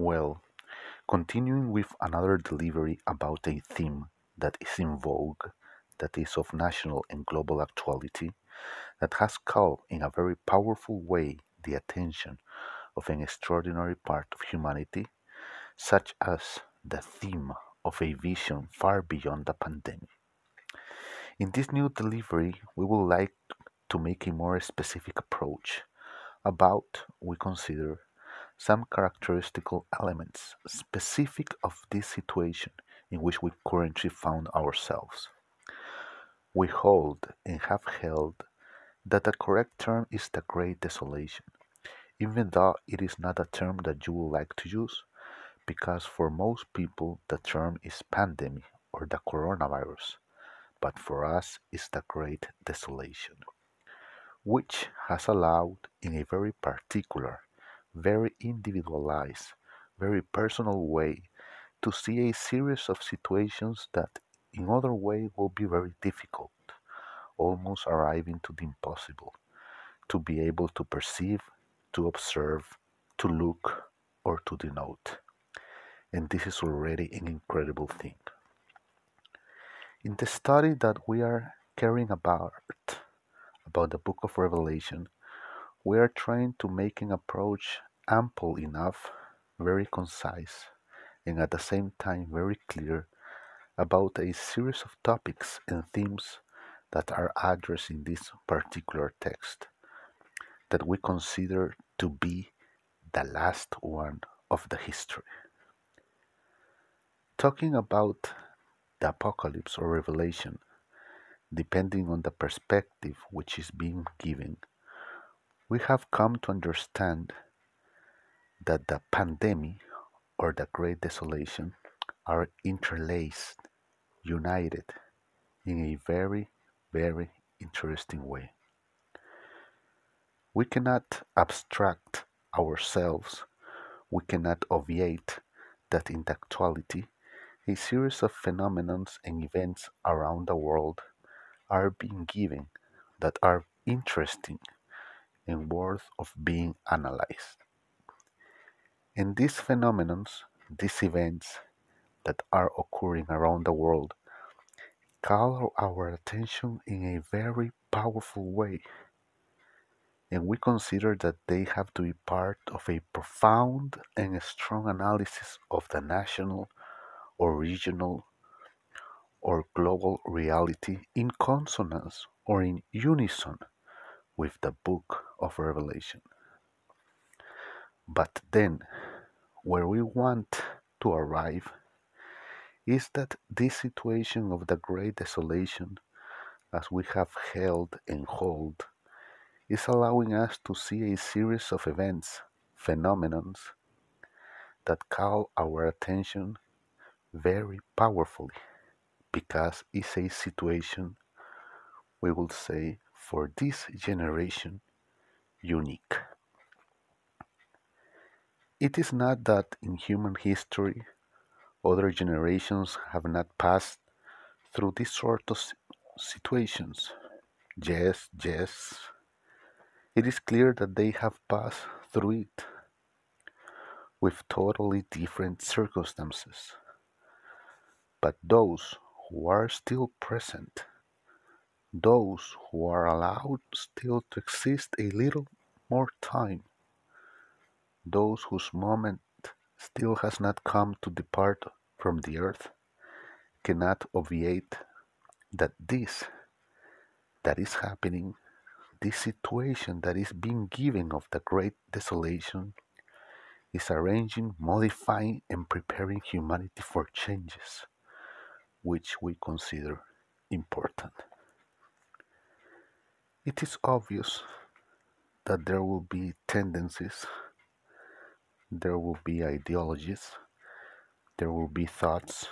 Well, continuing with another delivery about a theme that is in vogue, that is of national and global actuality, that has called in a very powerful way the attention of an extraordinary part of humanity, such as the theme of a vision far beyond the pandemic. In this new delivery, we would like to make a more specific approach about, we consider, some characteristical elements specific of this situation in which we currently found ourselves. We hold and have held that the correct term is the Great Desolation, even though it is not a term that you would like to use, because for most people the term is pandemic or the coronavirus, but for us it's the Great Desolation, which has allowed in a very particular very individualized, very personal way to see a series of situations that in other way will be very difficult, almost arriving to the impossible, to be able to perceive, to observe, to look, or to denote. And this is already an incredible thing. In the study that we are caring about, about the book of Revelation, we are trying to make an approach ample enough, very concise, and at the same time very clear about a series of topics and themes that are addressed in this particular text that we consider to be the last one of the history. Talking about the apocalypse or revelation, depending on the perspective which is being given, we have come to understand that the pandemic or the Great Desolation are interlaced, united in a very, very interesting way. We cannot abstract ourselves, we cannot obviate that in the actuality, a series of phenomena and events around the world are being given that are interesting and worth of being analyzed. And these phenomena, these events that are occurring around the world, call our attention in a very powerful way. And we consider that they have to be part of a profound and strong analysis of the national or regional or global reality in consonance or in unison with the book of Revelation. But then, where we want to arrive is that this situation of the great desolation, as we have held and hold, is allowing us to see a series of events, phenomena that call our attention very powerfully because it's a situation, we will say, for this generation unique. It is not that in human history other generations have not passed through this sort of situations. Yes, yes. It is clear that they have passed through it with totally different circumstances. But those who are still present, those who are allowed still to exist a little more time, those whose moment still has not come to depart from the earth cannot obviate that this that is happening, this situation that is being given of the great desolation, is arranging, modifying, and preparing humanity for changes which we consider important. It is obvious that there will be tendencies there will be ideologies, there will be thoughts,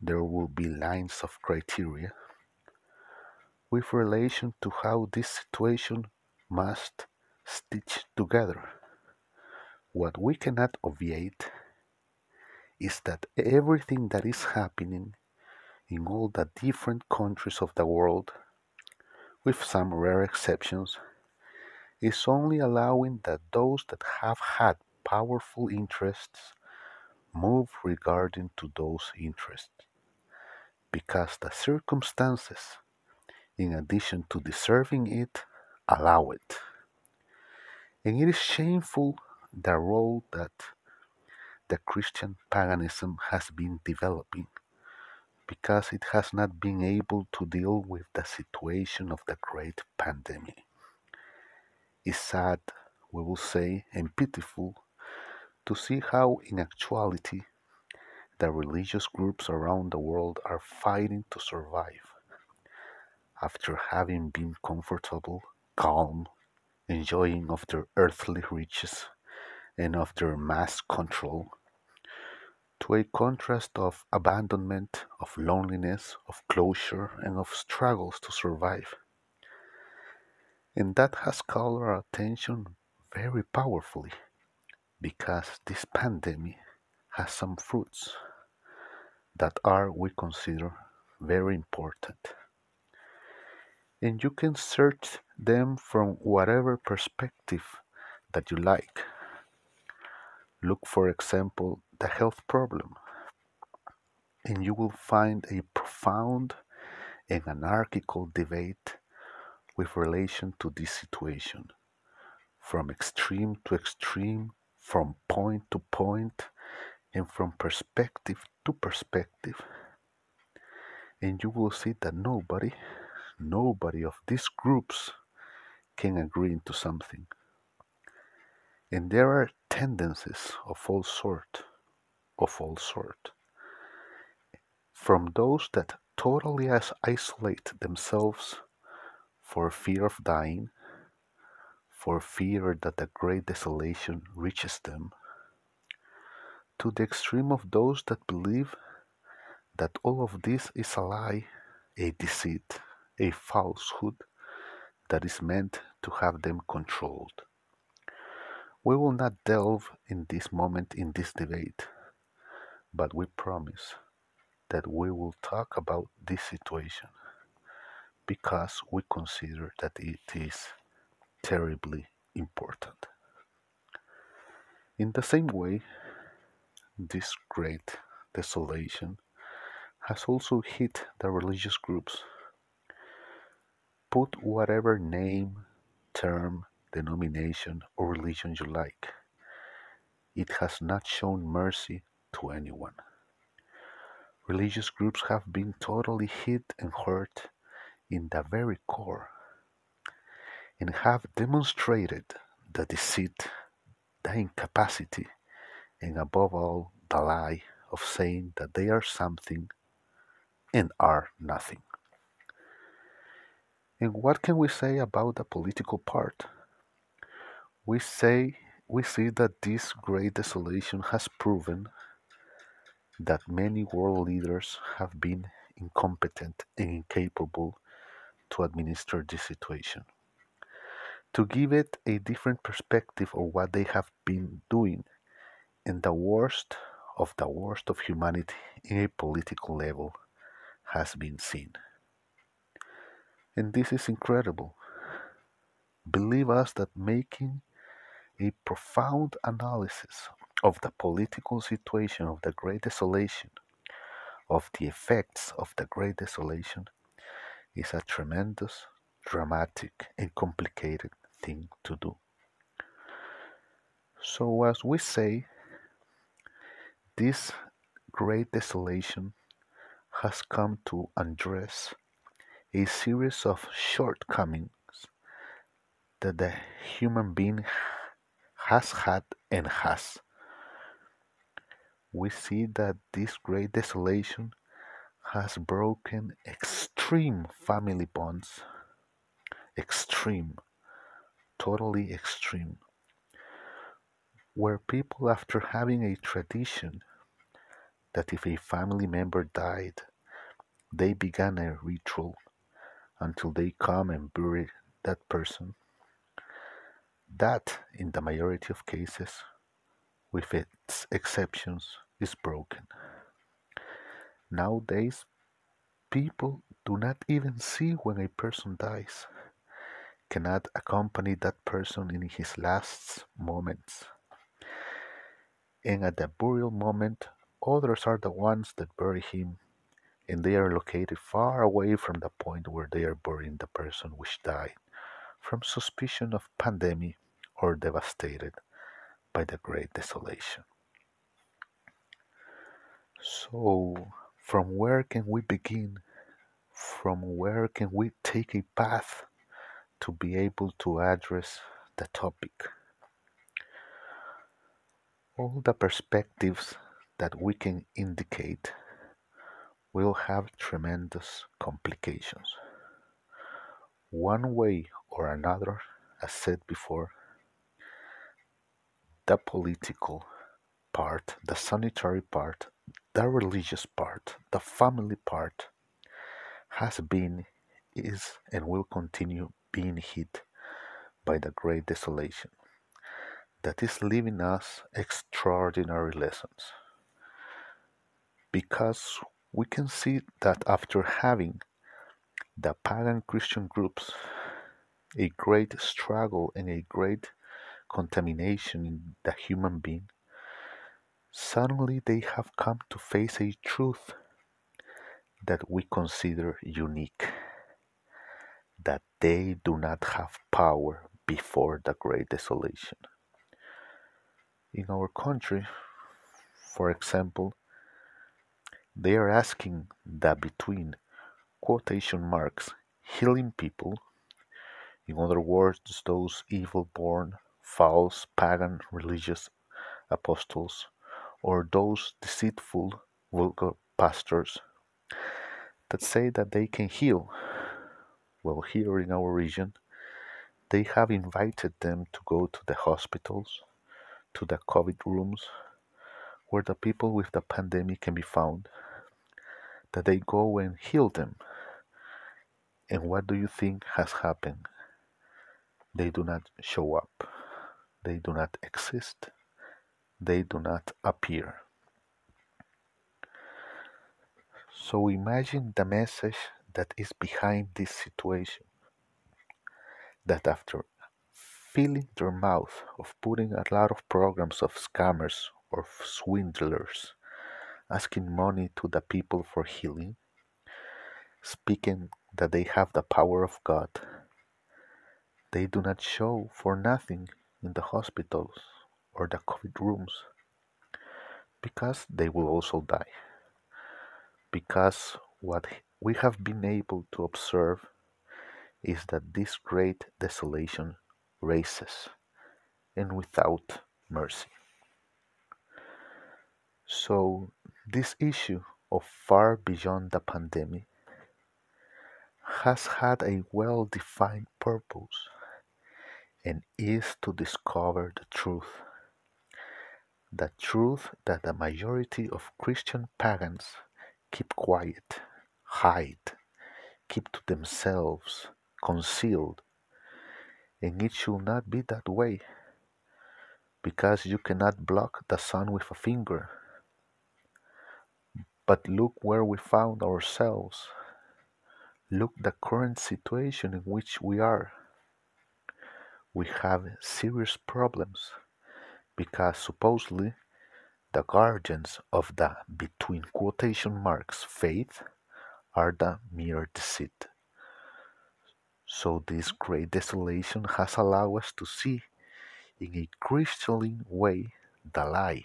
there will be lines of criteria with relation to how this situation must stitch together. What we cannot obviate is that everything that is happening in all the different countries of the world, with some rare exceptions, is only allowing that those that have had powerful interests move regarding to those interests because the circumstances, in addition to deserving it, allow it. And it is shameful the role that the Christian paganism has been developing because it has not been able to deal with the situation of the great pandemic. It's sad, we will say, and pitiful to see how, in actuality, the religious groups around the world are fighting to survive after having been comfortable, calm, enjoying of their earthly riches and of their mass control, to a contrast of abandonment, of loneliness, of closure, and of struggles to survive. And that has called our attention very powerfully because this pandemic has some fruits that are, we consider, very important. And you can search them from whatever perspective that you like. Look, for example, the health problem, and you will find a profound and anarchical debate with relation to this situation, from extreme to extreme, from point to point, and from perspective to perspective. And you will see that nobody, nobody of these groups can agree into something. And there are tendencies of all sort, of all sort. From those that totally isolate themselves for fear of dying, for fear that the great desolation reaches them, to the extreme of those that believe that all of this is a lie, a deceit, a falsehood that is meant to have them controlled. We will not delve in this moment in this debate, but we promise that we will talk about this situation because we consider that it is terribly important. In the same way, this great desolation has also hit the religious groups. Put whatever name, term, denomination, or religion you like. It has not shown mercy to anyone. Religious groups have been totally hit and hurt in the very core and have demonstrated the deceit, the incapacity, and above all, the lie of saying that they are something and are nothing. And what can we say about the political part? We say we see that this great desolation has proven that many world leaders have been incompetent and incapable to administer this situation. To give it a different perspective of what they have been doing and the worst of the worst of humanity in a political level has been seen. And this is incredible. Believe us that making a profound analysis of the political situation of the Great Desolation, of the effects of the Great Desolation, is a tremendous, dramatic, and complicated thing to do. So, as we say, this great desolation has come to address a series of shortcomings that the human being has had and has. We see that this great desolation has broken extreme family bonds, extreme, totally extreme, where people, after having a tradition that if a family member died, they began a ritual until they come and bury that person. That, in the majority of cases, with its exceptions, is broken. Nowadays, people do not even see when a person dies, cannot accompany that person in his last moments. and at the burial moment, others are the ones that bury him, and they are located far away from the point where they are burying the person which died from suspicion of pandemic or devastated by the great desolation. So, from where can we begin? From where can we take a path to be able to address the topic? All the perspectives that we can indicate will have tremendous complications. One way or another, as said before, the political part, the sanitary part, the religious part, the family part has been, is, and will continue being hit by the great desolation that is leaving us extraordinary lessons. Because we can see that after having the pagan Christian groups a great struggle and a great contamination in the human being, suddenly they have come to face a truth that we consider unique that they do not have power before the great desolation. In our country, for example, they are asking that between quotation marks healing people, in other words, those evil born, false, pagan religious apostles, or those deceitful, vulgar pastors that say that they can heal. Well, here in our region, they have invited them to go to the hospitals, to the COVID rooms, where the people with the pandemic can be found, that they go and heal them. And what do you think has happened? They do not show up, they do not exist, they do not appear. So imagine the message that is behind this situation. That after filling their mouth of putting a lot of programs of scammers or swindlers, asking money to the people for healing, speaking that they have the power of God, they do not show for nothing in the hospitals or the COVID rooms because they will also die because what we have been able to observe is that this great desolation races and without mercy. So, this issue of far beyond the pandemic has had a well defined purpose and is to discover the truth. The truth that the majority of Christian pagans keep quiet, hide, keep to themselves, concealed. And it should not be that way, because you cannot block the sun with a finger. But look where we found ourselves. Look the current situation in which we are. We have serious problems because supposedly the guardians of the between quotation marks faith are the mere deceit. So this great desolation has allowed us to see in a crystalline way the lie.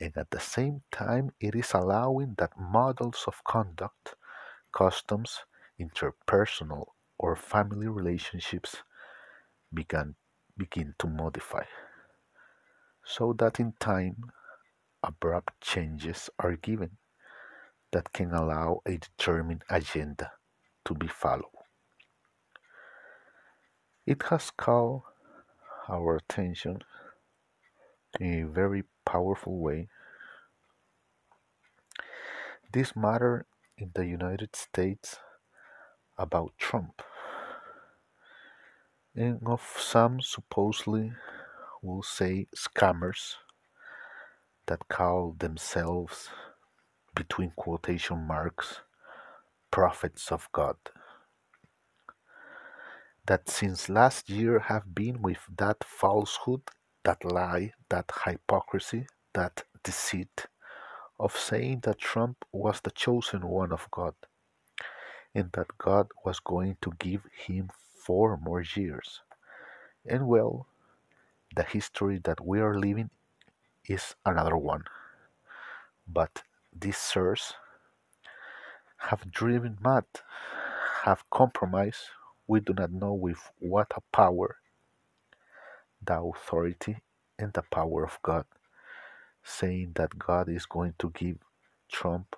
And at the same time it is allowing that models of conduct, customs, interpersonal or family relationships began begin to modify so that in time abrupt changes are given that can allow a determined agenda to be followed. It has called our attention in a very powerful way. This matter in the United States about Trump and of some supposedly will say scammers that call themselves, between quotation marks, prophets of God. That since last year have been with that falsehood that lie, that hypocrisy, that deceit of saying that Trump was the chosen one of God and that God was going to give him four more years. And well, the history that we are living is another one. But these sirs have driven mad, have compromised, we do not know with what a power, the authority and the power of God, saying that God is going to give Trump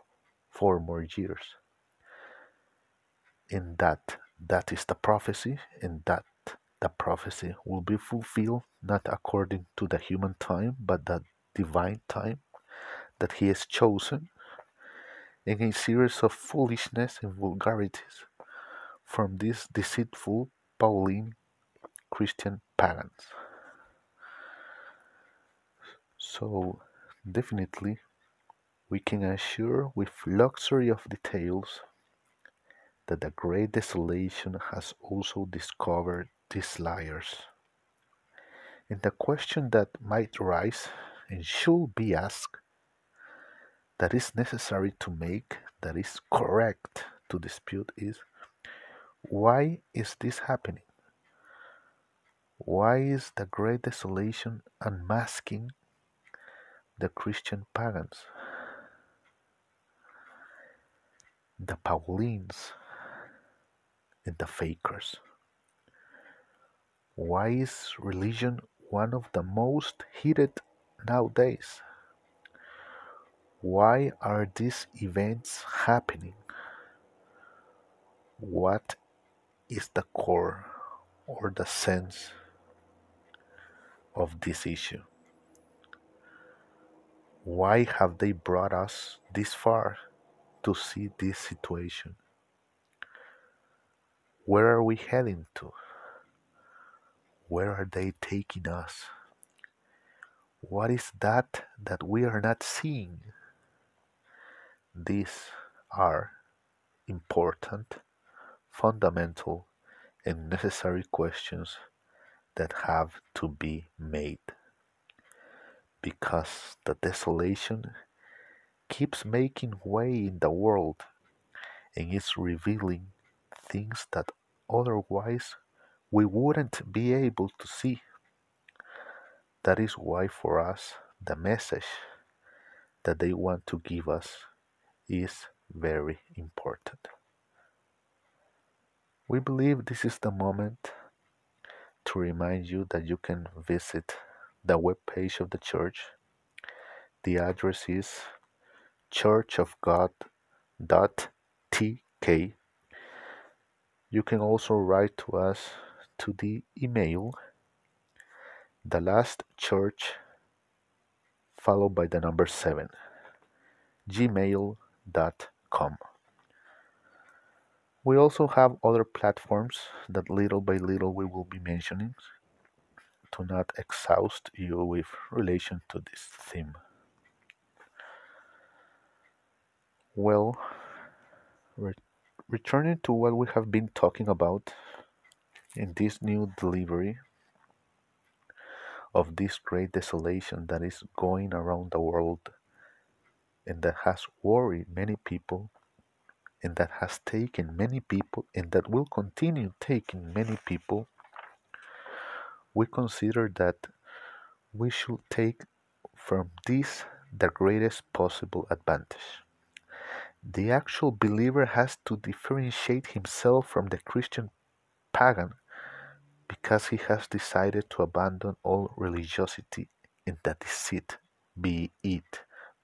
four more years. In that, that is the prophecy, and that the prophecy will be fulfilled not according to the human time, but the divine time that He has chosen, in a series of foolishness and vulgarities from these deceitful Pauline Christian pagans. So, definitely, we can assure with luxury of details that the great desolation has also discovered these liars. And the question that might rise and should be asked that is necessary to make, that is correct to dispute is why is this happening? Why is the great desolation unmasking the Christian pagans? The Paulines the fakers. Why is religion one of the most heated nowadays? Why are these events happening? What is the core or the sense of this issue? Why have they brought us this far to see this situation? Where are we heading to? Where are they taking us? What is that that we are not seeing? These are important, fundamental, and necessary questions that have to be made. Because the desolation keeps making way in the world and is revealing things that otherwise we wouldn't be able to see. That is why, for us, the message that they want to give us is very important. We believe this is the moment to remind you that you can visit the webpage of the church. The address is churchofgod.tk you can also write to us to the email the last church followed by the number 7 gmail.com we also have other platforms that little by little we will be mentioning to not exhaust you with relation to this theme. Well returning to what we have been talking about in this new delivery of this great desolation that is going around the world and that has worried many people and that has taken many people and that will continue taking many people we consider that we should take from this the greatest possible advantage the actual believer has to differentiate himself from the Christian pagan because he has decided to abandon all religiosity in that deceit, be it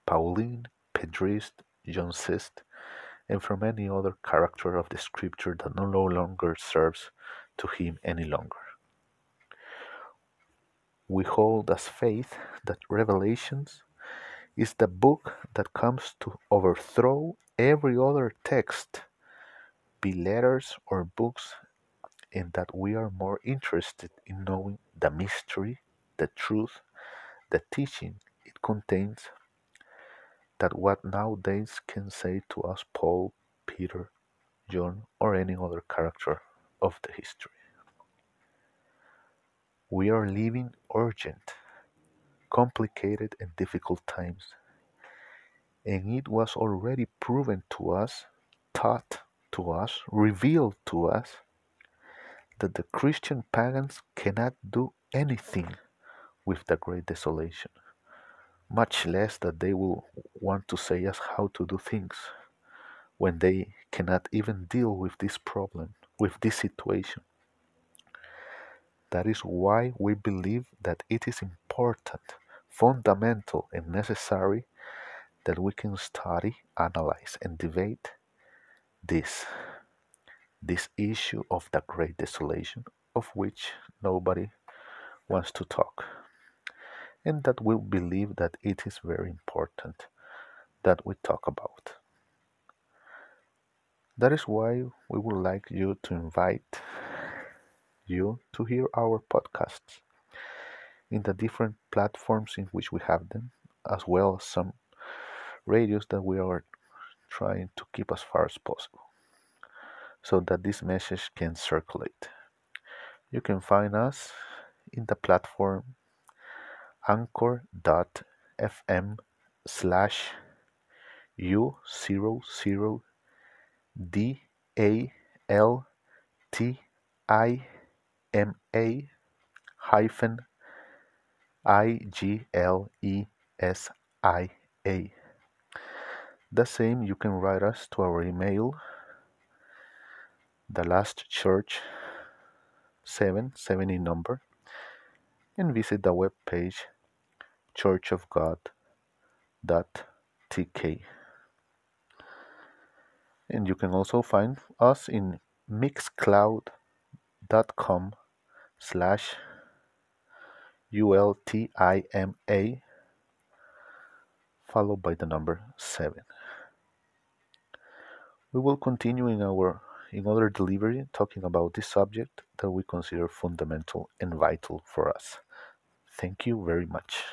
Pauline, Pedrist, Joncist, and from any other character of the scripture that no longer serves to him any longer. We hold as faith that Revelations is the book that comes to overthrow every other text, be letters or books, in that we are more interested in knowing the mystery, the truth, the teaching it contains, that what nowadays can say to us Paul, Peter, John, or any other character of the history. We are living urgent complicated and difficult times. And it was already proven to us, taught to us, revealed to us that the Christian pagans cannot do anything with the great desolation, much less that they will want to say us how to do things when they cannot even deal with this problem, with this situation. That is why we believe that it is important, fundamental, and necessary that we can study, analyze, and debate this this issue of the great desolation of which nobody wants to talk. And that we believe that it is very important that we talk about. That is why we would like you to invite you to hear our podcasts in the different platforms in which we have them as well as some radios that we are trying to keep as far as possible so that this message can circulate. You can find us in the platform anchor.fm slash u00 d a l t i m a hyphen i g l e s i a. The same you can write us to our email the last church 7 70 number and visit the web page churchofgod.tk and you can also find us in mixcloud.com slash ultima followed by the number 7 we will continue in our in other delivery talking about this subject that we consider fundamental and vital for us. Thank you very much.